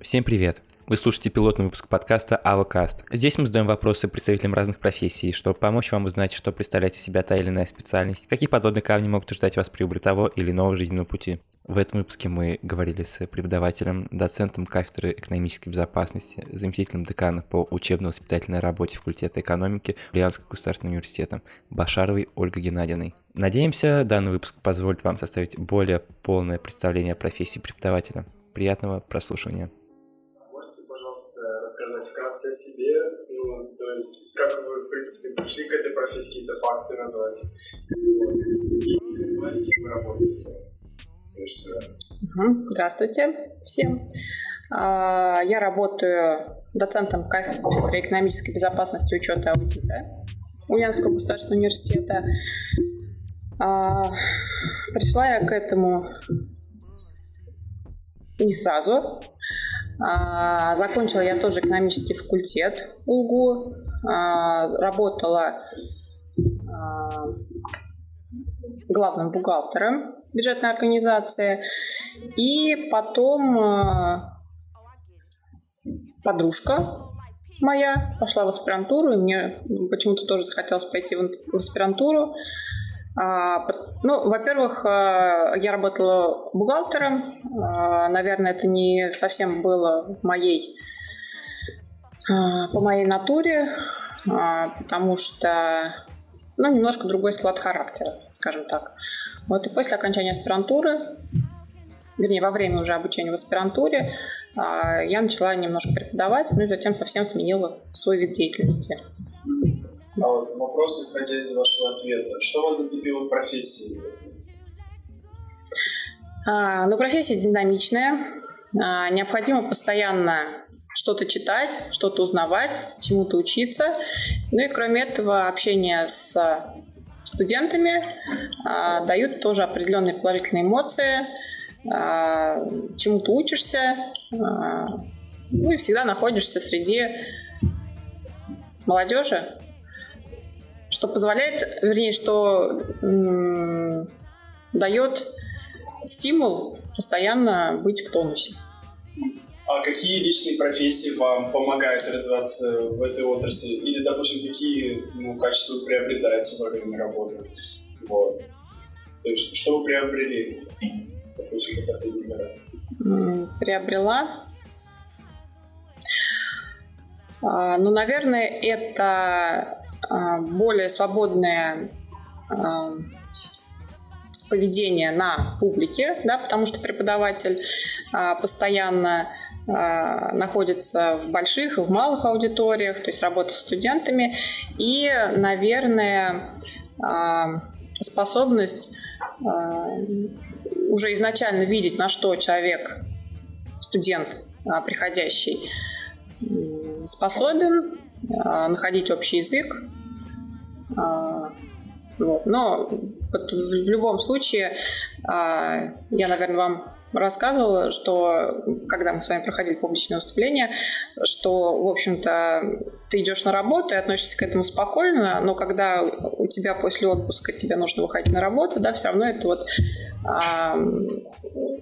Всем привет! Вы слушаете пилотный выпуск подкаста «Авокаст». Здесь мы задаем вопросы представителям разных профессий, чтобы помочь вам узнать, что представляет из себя та или иная специальность, какие подводные камни могут ждать вас при выборе того или иного жизненного пути. В этом выпуске мы говорили с преподавателем, доцентом кафедры экономической безопасности, заместителем декана по учебно-воспитательной работе факультета экономики Ульяновского государственного университета Башаровой Ольгой Геннадьевной. Надеемся, данный выпуск позволит вам составить более полное представление о профессии преподавателя. Приятного прослушивания вкратце о себе, ну, то есть как вы, в принципе, пришли к этой профессии, какие-то факты назвать, и назвать, кем вы работаете. Здравствуйте всем. А, я работаю доцентом кафедры экономической безопасности, учета аудита Ульяновского государственного университета. А, пришла я к этому не сразу. А, закончила я тоже экономический факультет УЛГУ. А, работала а, главным бухгалтером бюджетной организации. И потом подружка моя пошла в аспирантуру, и мне почему-то тоже захотелось пойти в аспирантуру. А, ну, во-первых, а, я работала бухгалтером. А, наверное, это не совсем было моей, по моей натуре, потому что ну, немножко другой склад характера, скажем так. Вот и после окончания аспирантуры, вернее, во время уже обучения в аспирантуре, я начала немножко преподавать, ну и затем совсем сменила свой вид деятельности. А вот вопрос, исходя из вашего ответа. Что вас зацепило в профессии? А, ну, профессия динамичная. А, необходимо постоянно что-то читать, что-то узнавать, чему-то учиться. Ну и кроме этого, общение с студентами а, дают тоже определенные положительные эмоции, а, чему-то учишься, а, ну и всегда находишься среди молодежи, что позволяет, вернее, что м- дает стимул постоянно быть в тонусе. А какие личные профессии вам помогают развиваться в этой отрасли? Или, допустим, какие ну, качества вы приобретаете во время работы? Вот. То есть, что вы приобрели, допустим, за последние годы? Приобрела? А, ну, наверное, это более свободное а, поведение на публике, да, потому что преподаватель а, постоянно находится в больших и в малых аудиториях, то есть работа с студентами, и, наверное, способность уже изначально видеть, на что человек, студент приходящий, способен, находить общий язык, а, вот. Но вот в любом случае, а, я, наверное, вам рассказывала, что когда мы с вами проходили публичное выступление, что, в общем-то, ты идешь на работу и относишься к этому спокойно, но когда у тебя после отпуска тебе нужно выходить на работу, да, все равно это вот а,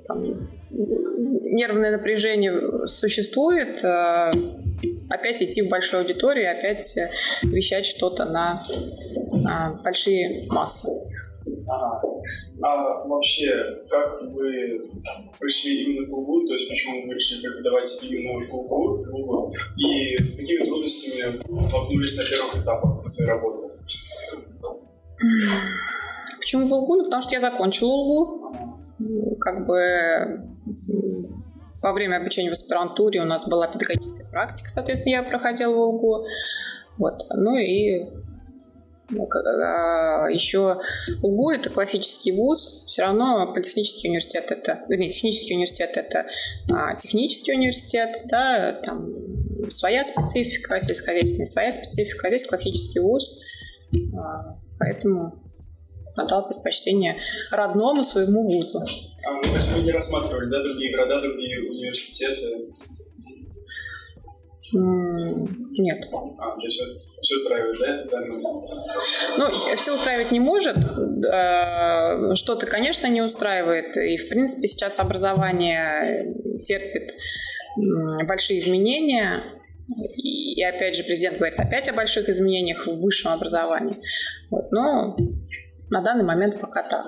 там, нервное напряжение существует, а, опять идти в большую аудиторию, опять вещать что-то на, на большие массы. Ага. А вообще, как вы пришли именно к УГУ, то есть почему вы решили преподавать именно в УГУ и с какими трудностями столкнулись на первых этапах своей работы? Почему в УГУ? Ну, потому что я закончила УГУ. Как бы во время обучения в аспирантуре у нас была педагогическая практика, соответственно, я проходила в УЛГУ. Вот. Ну и ну, а, еще УГУ это классический вуз, все равно политехнический университет это, вернее, технический университет это а, технический университет, да, там своя специфика сельскохозяйственная, своя специфика, а здесь классический вуз, а, поэтому отдал предпочтение родному своему вузу. А мы, не рассматривали, да, другие города, другие университеты? Нет. А, есть все устраивает, да? Ну, все устраивать не может. Что-то, конечно, не устраивает. И, в принципе, сейчас образование терпит большие изменения. И, опять же, президент говорит опять о больших изменениях в высшем образовании. Вот. Но на данный момент пока так.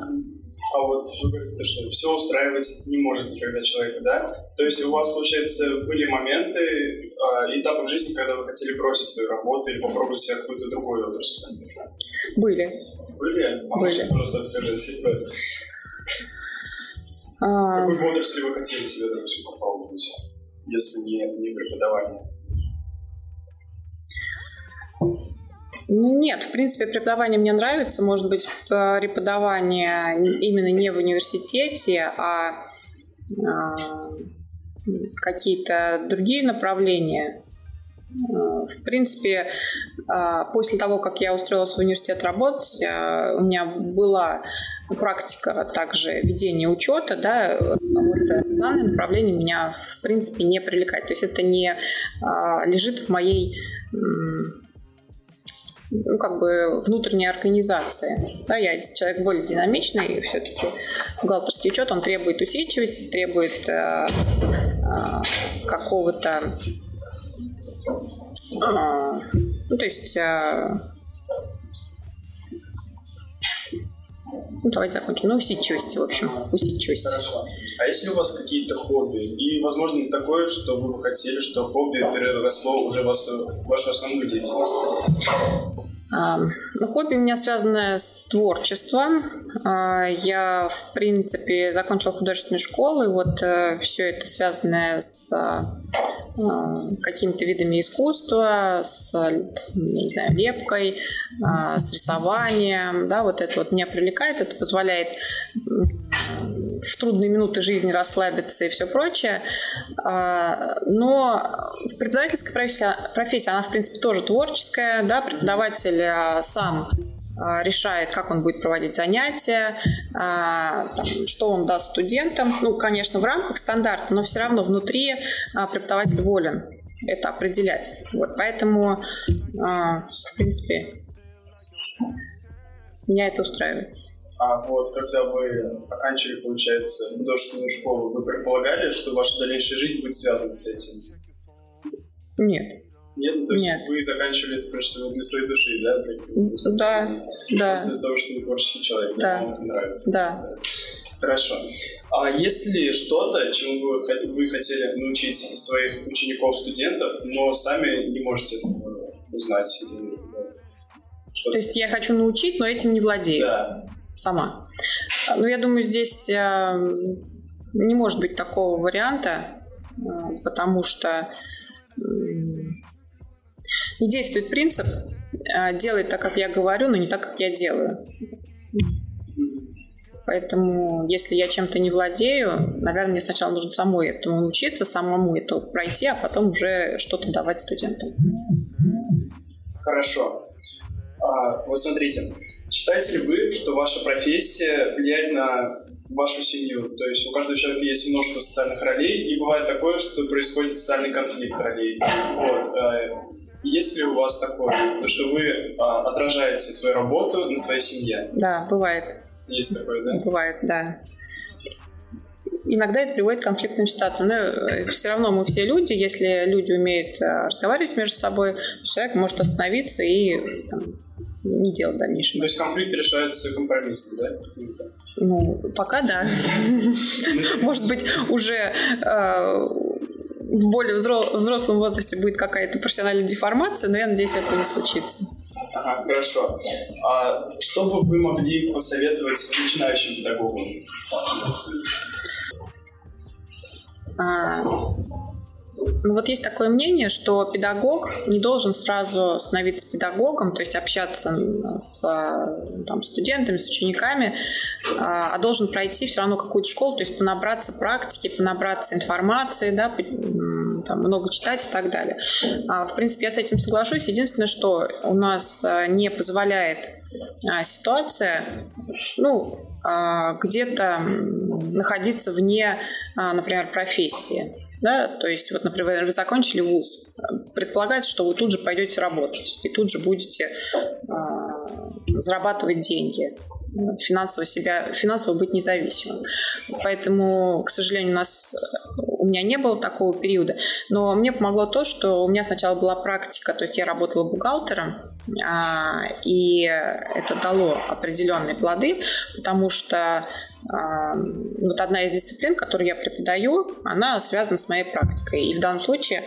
А вот вы говорите, что все устраивать не может никогда человека, да? То есть у вас, получается, были моменты, э, этапы в жизни, когда вы хотели бросить свою работу или попробовать себя в какую-то другую отрасль? Были. Были? А были. Просто рассказать а... Какую отрасль вы хотели себе, допустим, попробовать, если не, не преподавание? Нет, в принципе, преподавание мне нравится. Может быть, преподавание именно не в университете, а, а какие-то другие направления. А, в принципе, после того, как я устроилась в университет работать, у меня была практика также ведения учета, да, вот данное направление меня, в принципе, не привлекает. То есть это не лежит в моей ну, как бы внутренней организации. Да, я человек более динамичный, и все-таки бухгалтерский учет, он требует усидчивости, требует э, э, какого-то э, ну, то есть э, Ну, давайте закончим. Ну, усидчивости, в общем, усидчивости. Хорошо. А если у вас какие-то хобби? И, возможно, такое, что вы бы хотели, что хобби переросло уже в вашу основную деятельность? Ну, хобби у меня связано с творчеством. А, я, в принципе, закончила художественную школу, и вот э, все это связанное с а, какими-то видами искусства, с, не знаю, лепкой, а, с рисованием, да, вот это вот меня привлекает, это позволяет в трудные минуты жизни расслабиться и все прочее. А, но преподавательская профессия, профессия, она, в принципе, тоже творческая, да, преподаватель а, сам а, решает, как он будет проводить занятия, там, что он даст студентам. Ну, конечно, в рамках стандарта, но все равно внутри преподаватель волен это определять. Вот, поэтому, в принципе, меня это устраивает. А вот когда вы оканчивали, получается, художественную школу, вы предполагали, что ваша дальнейшая жизнь будет связана с этим? Нет. Нет? Ну, то есть Нет. вы заканчивали это просто для своей души, да? Да, да. Просто из-за того, что вы творческий человек, да. вам это нравится. Да. Хорошо. А есть ли что-то, чему вы, вы хотели научить своих учеников, студентов, но сами не можете этого узнать? То есть я хочу научить, но этим не владею? Да сама. Ну, я думаю, здесь э, не может быть такого варианта, э, потому что не действует принцип э, делать так, как я говорю, но не так, как я делаю. Поэтому, если я чем-то не владею, наверное, мне сначала нужно самой этому научиться, самому это пройти, а потом уже что-то давать студентам. Хорошо. А, вот смотрите, Считаете ли вы, что ваша профессия влияет на вашу семью? То есть у каждого человека есть множество социальных ролей, и бывает такое, что происходит социальный конфликт ролей. Вот. Э, есть ли у вас такое, то что вы а, отражаете свою работу на своей семье? Да, бывает. Есть такое, да? Бывает, да. Иногда это приводит к конфликтным ситуациям, но э, все равно мы все люди, если люди умеют э, разговаривать между собой, человек может остановиться и там, не делать дальнейшего. То есть конфликт решается компромиссом, да? Ну, пока да. Может быть, уже э, в более взрослом возрасте будет какая-то профессиональная деформация, но я надеюсь, этого не случится. Ага, хорошо. А что бы вы могли посоветовать начинающим педагогам? А, вот есть такое мнение, что педагог не должен сразу становиться педагогом, то есть общаться с там, студентами, с учениками, а, а должен пройти все равно какую-то школу, то есть понабраться практики, понабраться информации, да, там, много читать и так далее. А, в принципе, я с этим соглашусь. Единственное, что у нас а, не позволяет ситуация, ну, где-то находиться вне, например, профессии. Да? То есть, вот, например, вы закончили вуз, предполагается, что вы тут же пойдете работать и тут же будете э, зарабатывать деньги финансово себя, финансово быть независимым. Поэтому, к сожалению, у нас у меня не было такого периода. Но мне помогло то, что у меня сначала была практика, то есть я работала бухгалтером, а, и это дало определенные плоды, потому что а, вот одна из дисциплин, которую я преподаю, она связана с моей практикой. И в данном случае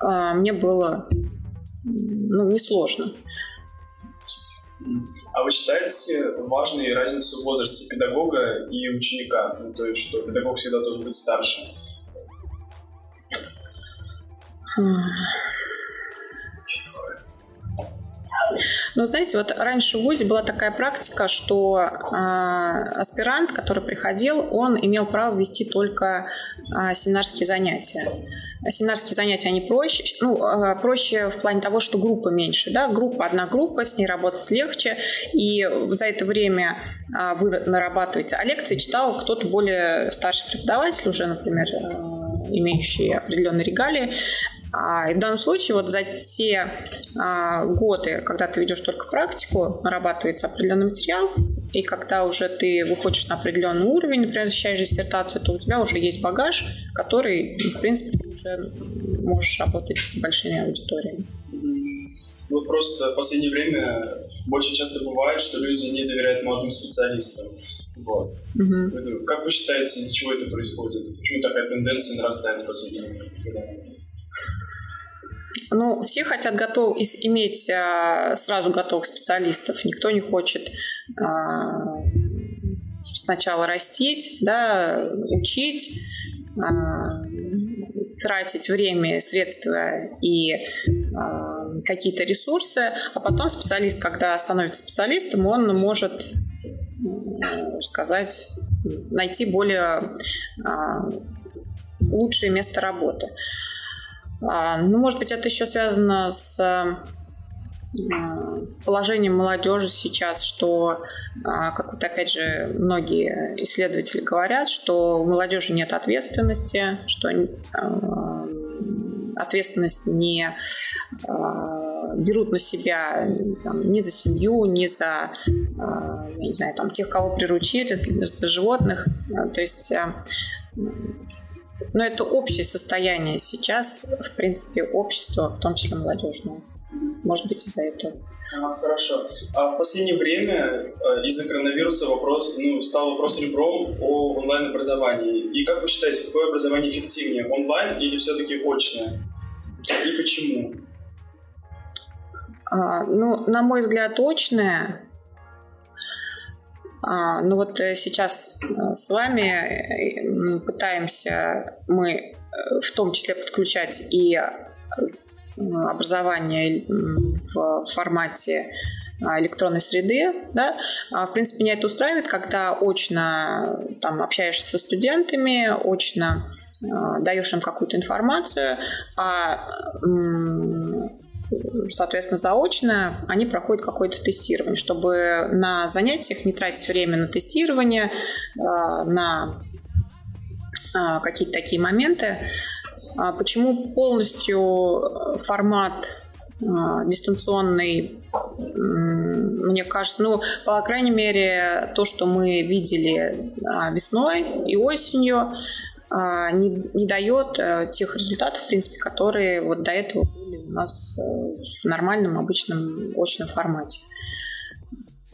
а, мне было ну, несложно. А вы считаете важной разницу в возрасте педагога и ученика? Ну, то есть, что педагог всегда должен быть старше? Ну, знаете, вот раньше в ВУЗе была такая практика, что э, аспирант, который приходил, он имел право вести только э, семинарские занятия. Семинарские занятия, они проще, ну, э, проще в плане того, что группа меньше, да, группа, одна группа, с ней работать легче, и за это время э, вы нарабатываете. А лекции читал кто-то более старший преподаватель, уже, например, э, имеющий определенные регалии, а, и в данном случае вот за те а, годы, когда ты ведешь только практику, нарабатывается определенный материал, и когда уже ты выходишь на определенный уровень, например, защищаешь диссертацию, то у тебя уже есть багаж, который, в принципе, ты уже можешь работать с большими аудиториями. Вот просто в последнее время очень часто бывает, что люди не доверяют молодым специалистам. Вот. Угу. Как вы считаете, из-за чего это происходит? Почему такая тенденция нарастает в последнее время? Ну, все хотят готов, иметь а, сразу готовых специалистов. Никто не хочет а, сначала растить, да, учить, а, тратить время, средства и какие-то ресурсы, а потом специалист, когда становится специалистом, он может сказать, найти более лучшее место работы. А, ну, может быть, это еще связано с э, положением молодежи сейчас, что, а, как вот опять же многие исследователи говорят, что у молодежи нет ответственности, что э, ответственность не э, берут на себя там, ни за семью, ни за, не знаю, там, тех, кого приручили, за животных. То есть но это общее состояние сейчас, в принципе, общества, в том числе молодежного. Может быть, из-за этого. А, хорошо. А в последнее время э, из-за коронавируса вопрос, ну, стал вопрос ребром о онлайн-образовании. И как вы считаете, какое образование эффективнее, онлайн или все-таки очное? И почему? А, ну, на мой взгляд, очное, ну вот э, сейчас э, с вами э, пытаемся мы в том числе подключать и образование в формате а, электронной среды, да, а, в принципе, меня это устраивает, когда очно там общаешься со студентами, очно даешь им какую-то информацию, а соответственно, заочно, они проходят какое-то тестирование, чтобы на занятиях не тратить время на тестирование, а, на а, какие-то такие моменты. А почему полностью формат дистанционный, мне кажется, ну, по крайней мере, то, что мы видели весной и осенью, не, не дает тех результатов, в принципе, которые вот до этого у нас э, в нормальном, обычном, очном формате.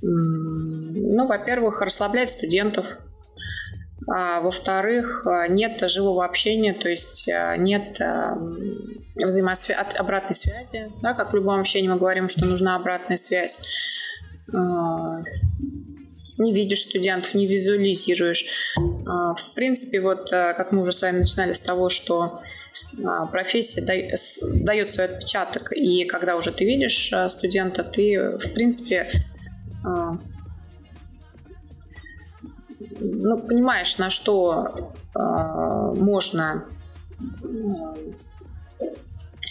Ну, во-первых, расслабляет студентов, а во-вторых, э, нет живого общения, то есть э, нет взаимосвя... обратной связи. Да, как в любом общении мы говорим, что нужна обратная связь. Не видишь студентов, не визуализируешь. В принципе, вот как мы уже с вами начинали с того, что профессия дает свой отпечаток, и когда уже ты видишь а, студента, ты, в принципе, а, ну, понимаешь, на что можно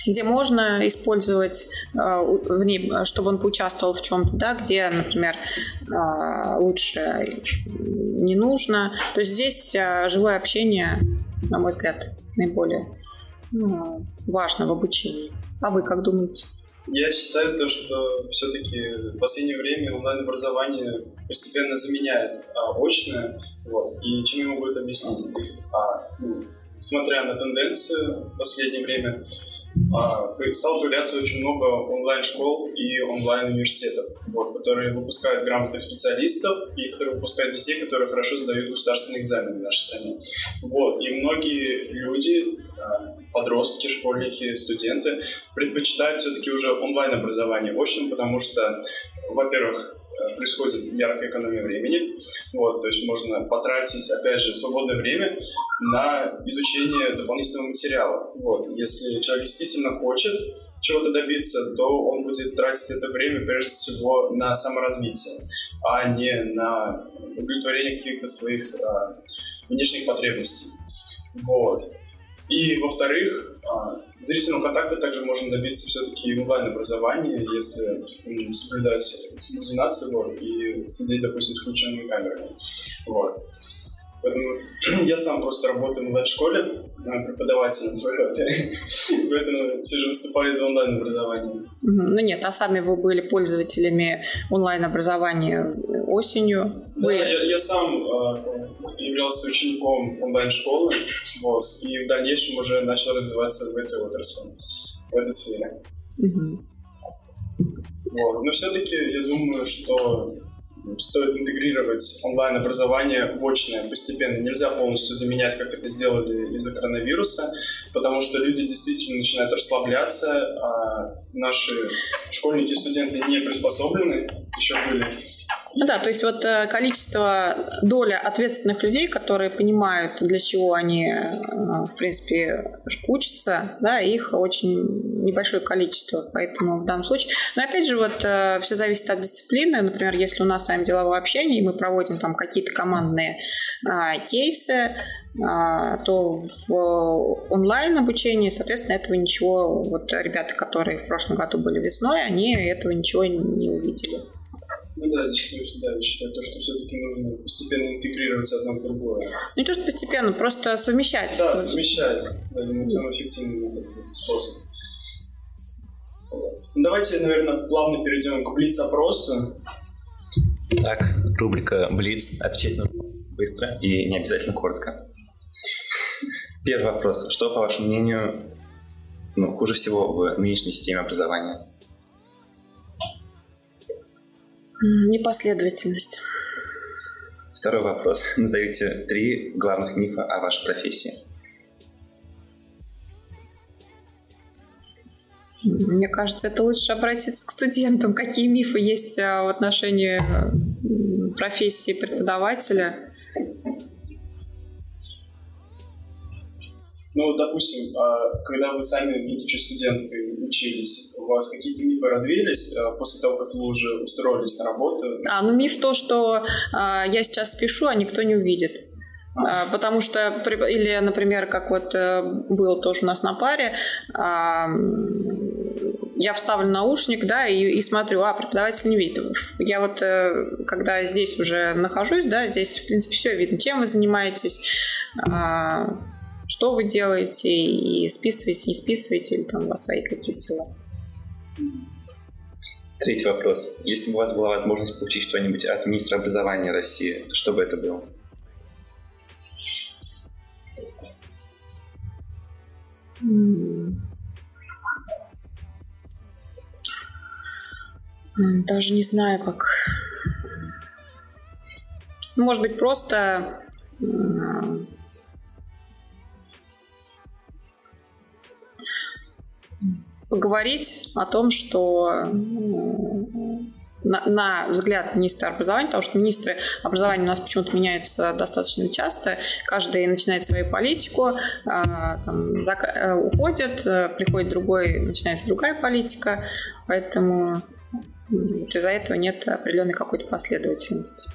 где можно использовать, чтобы он поучаствовал в чем-то, да, где, например, лучше не нужно. То есть здесь живое общение, на мой взгляд, наиболее ну, важно в обучении. А вы как думаете? Я считаю то, что все-таки в последнее время онлайн-образование постепенно заменяет а, очное. Вот. И чем я могу это объяснить? А, ну, смотря на тенденцию в последнее время, а, стало появляться очень много онлайн-школ и онлайн-университетов, вот, которые выпускают грамотных специалистов и которые выпускают детей, которые хорошо сдают государственные экзамены в нашей стране. Вот, и многие люди, подростки, школьники, студенты предпочитают все-таки уже онлайн-образование очным, потому что, во-первых, Э, происходит яркая экономия времени. Вот, то есть можно потратить, опять же, свободное время на изучение дополнительного материала. Вот, если человек действительно хочет чего-то добиться, то он будет тратить это время прежде всего на саморазвитие, а не на удовлетворение каких-то своих а, внешних потребностей. Вот. И, во-вторых, а, зрительного контакта также можно добиться все-таки в онлайн-образовании, если соблюдать субординацию вот, и сидеть, допустим, с включенными камерами. Вот. Поэтому я сам просто работаю в онлайн-школе э, преподавателем, поэтому все же выступаю за онлайн-образование. Ну нет, а сами вы были пользователями онлайн-образования осенью? Да, я, я сам э, являлся учеником онлайн-школы, вот, и в дальнейшем уже начал развиваться в этой отрасли, в этой сфере. Угу. Вот. Но все-таки я думаю, что стоит интегрировать онлайн-образование в очное постепенно. Нельзя полностью заменять, как это сделали из-за коронавируса, потому что люди действительно начинают расслабляться, а наши школьники и студенты не приспособлены еще были ну да, то есть вот э, количество, доля ответственных людей, которые понимают, для чего они, э, в принципе, учатся, да, их очень небольшое количество, поэтому в данном случае. Но опять же, вот э, все зависит от дисциплины. Например, если у нас с вами деловое общение, и мы проводим там какие-то командные а, кейсы, а, то в онлайн обучении, соответственно, этого ничего, вот ребята, которые в прошлом году были весной, они этого ничего не увидели. Ну да, да, я считаю, то, что все-таки нужно постепенно интегрировать одно в другое. Не то, что постепенно, просто совмещать. Да, совмещать. Да, думаю, самый эффективный способ. Ну, давайте, наверное, плавно перейдем к Блиц-опросу. Так, рубрика Блиц. Отвечать нужно быстро и не обязательно коротко. Первый вопрос. Что, по вашему мнению, ну, хуже всего в нынешней системе образования? Непоследовательность. Второй вопрос. Назовите три главных мифа о вашей профессии. Мне кажется, это лучше обратиться к студентам. Какие мифы есть а, в отношении профессии преподавателя? Ну, допустим, а, когда вы сами, будучи студенткой, учились, у вас какие-то мифы развеялись а, после того, как вы уже устроились на работу? А, ну миф то, что а, я сейчас пишу, а никто не увидит. Потому что, или, например, как вот э, было тоже у нас на паре, я вставлю наушник, да, и, и смотрю, а, преподаватель не видит. Я вот, э, когда здесь уже нахожусь, да, здесь, в принципе, все видно, чем вы занимаетесь, что вы делаете, и списываете, не списываете, или там у вас свои какие-то дела. Третий вопрос. Если бы у вас была возможность получить что-нибудь от министра образования России, что бы это было? Даже не знаю, как... Может быть, просто поговорить о том, что на, на взгляд министра образования, потому что министры образования у нас почему-то меняются достаточно часто, каждый начинает свою политику, а, там. Э, уходит, э, приходит другой, начинается другая политика, поэтому из-за этого нет определенной какой-то последовательности.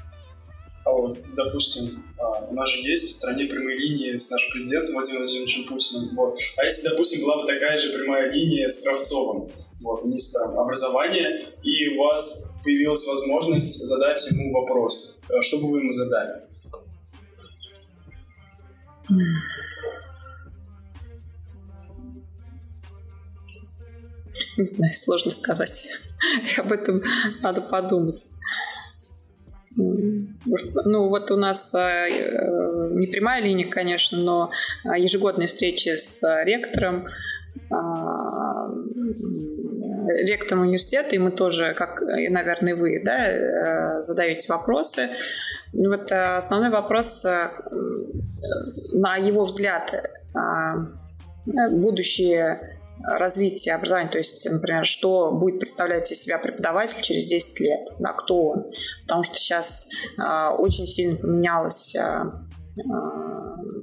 Допустим, а, у нас же есть в стране прямые линии с нашим президентом Владимиром Владимировичем Путиным. Вот. А если, допустим, была бы такая же прямая линия с Кравцовым, вот, министром образования, и у вас появилась возможность задать ему вопрос, э, что бы вы ему задали? Не знаю, сложно сказать. Об этом надо подумать. Ну, вот у нас э, не прямая линия, конечно, но ежегодные встречи с ректором, а, ректором университета, и мы тоже, как, наверное, вы, да, э, задаете вопросы. Вот э, основной вопрос, на его взгляд, будущее развития образования, то есть, например, что будет представлять из себя преподаватель через 10 лет, да, кто он. Потому что сейчас э, очень сильно поменялось э,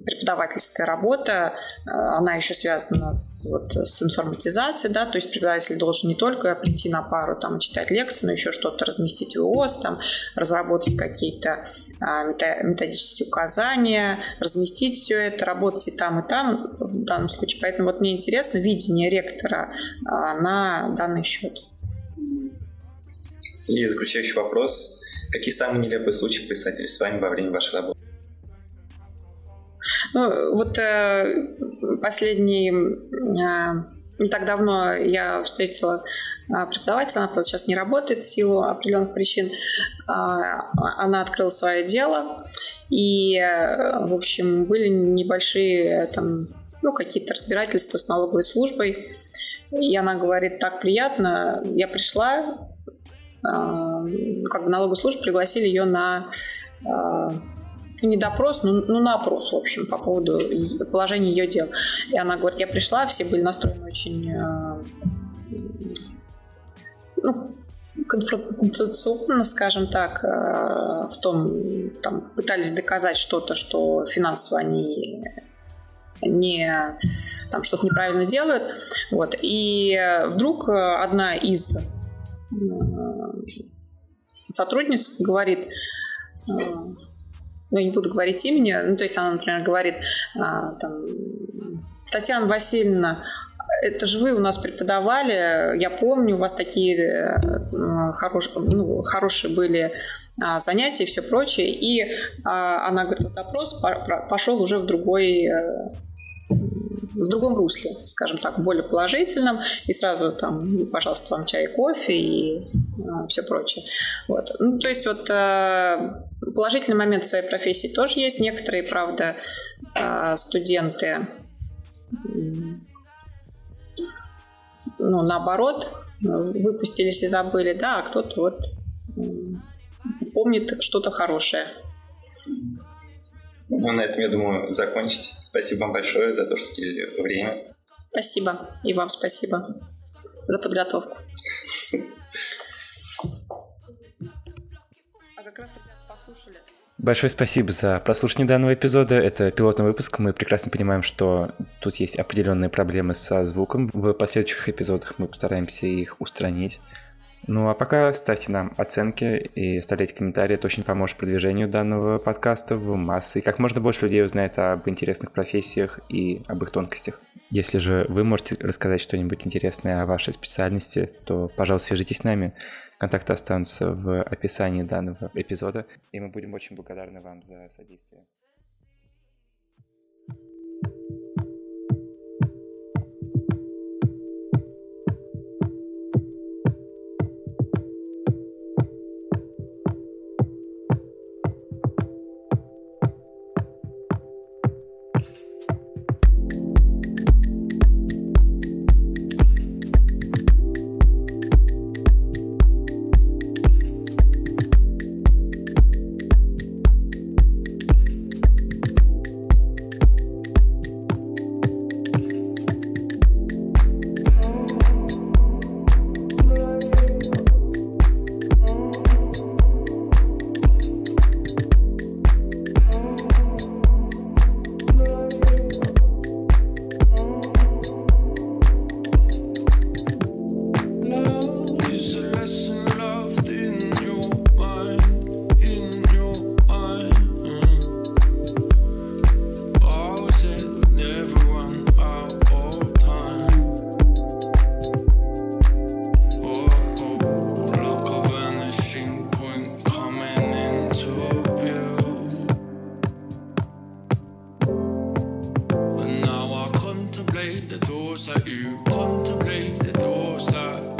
преподавательская работа, э, она еще связана с, вот, с информатизацией, да, то есть преподаватель должен не только прийти на пару, там, читать лекции, но еще что-то разместить в ООС, там, разработать какие-то а, методические указания, разместить все это, работать и там, и там в данном случае. Поэтому вот мне интересно видение ректора на данный счет. И заключающий вопрос. Какие самые нелепые случаи происходили с вами во время вашей работы? Ну, вот э, последний... Э, не так давно я встретила э, преподавателя, она просто сейчас не работает в силу определенных причин. Э, она открыла свое дело, и, э, в общем, были небольшие там, ну, какие-то разбирательства с налоговой службой. И она говорит, так приятно, я пришла, э, как бы налоговую службу пригласили ее на э, не допрос, ну, ну на опрос, в общем, по поводу положения ее дел. И она говорит, я пришла, все были настроены очень э, ну, конфронтационно, скажем так, э, в том, там, пытались доказать что-то, что финансово они не там что-то неправильно делают. Вот. И вдруг одна из э, сотрудниц говорит, ну, я не буду говорить имени, ну, то есть она, например, говорит, а, там, Татьяна Васильевна, это же вы у нас преподавали, я помню, у вас такие э, хорош, ну, хорошие были а, занятия и все прочее. И а, она говорит, вот опрос пошел уже в другой э, в другом русле, скажем так, более положительном, и сразу там, пожалуйста, вам чай и кофе и э, все прочее. Вот. Ну, то есть вот э, положительный момент в своей профессии тоже есть. Некоторые, правда, э, студенты, ну, наоборот, выпустились и забыли, да, а кто-то вот помнит что-то хорошее. Ну, на этом, я думаю, закончить. Спасибо вам большое за то, что уделили время. Спасибо. И вам спасибо за подготовку. А как раз послушали. Большое спасибо за прослушивание данного эпизода. Это пилотный выпуск. Мы прекрасно понимаем, что тут есть определенные проблемы со звуком. В последующих эпизодах мы постараемся их устранить. Ну а пока ставьте нам оценки и оставляйте комментарии, это очень поможет продвижению данного подкаста в массы, и как можно больше людей узнает об интересных профессиях и об их тонкостях. Если же вы можете рассказать что-нибудь интересное о вашей специальности, то, пожалуйста, свяжитесь с нами. Контакты останутся в описании данного эпизода, и мы будем очень благодарны вам за содействие. the doors that you contemplate, the doors that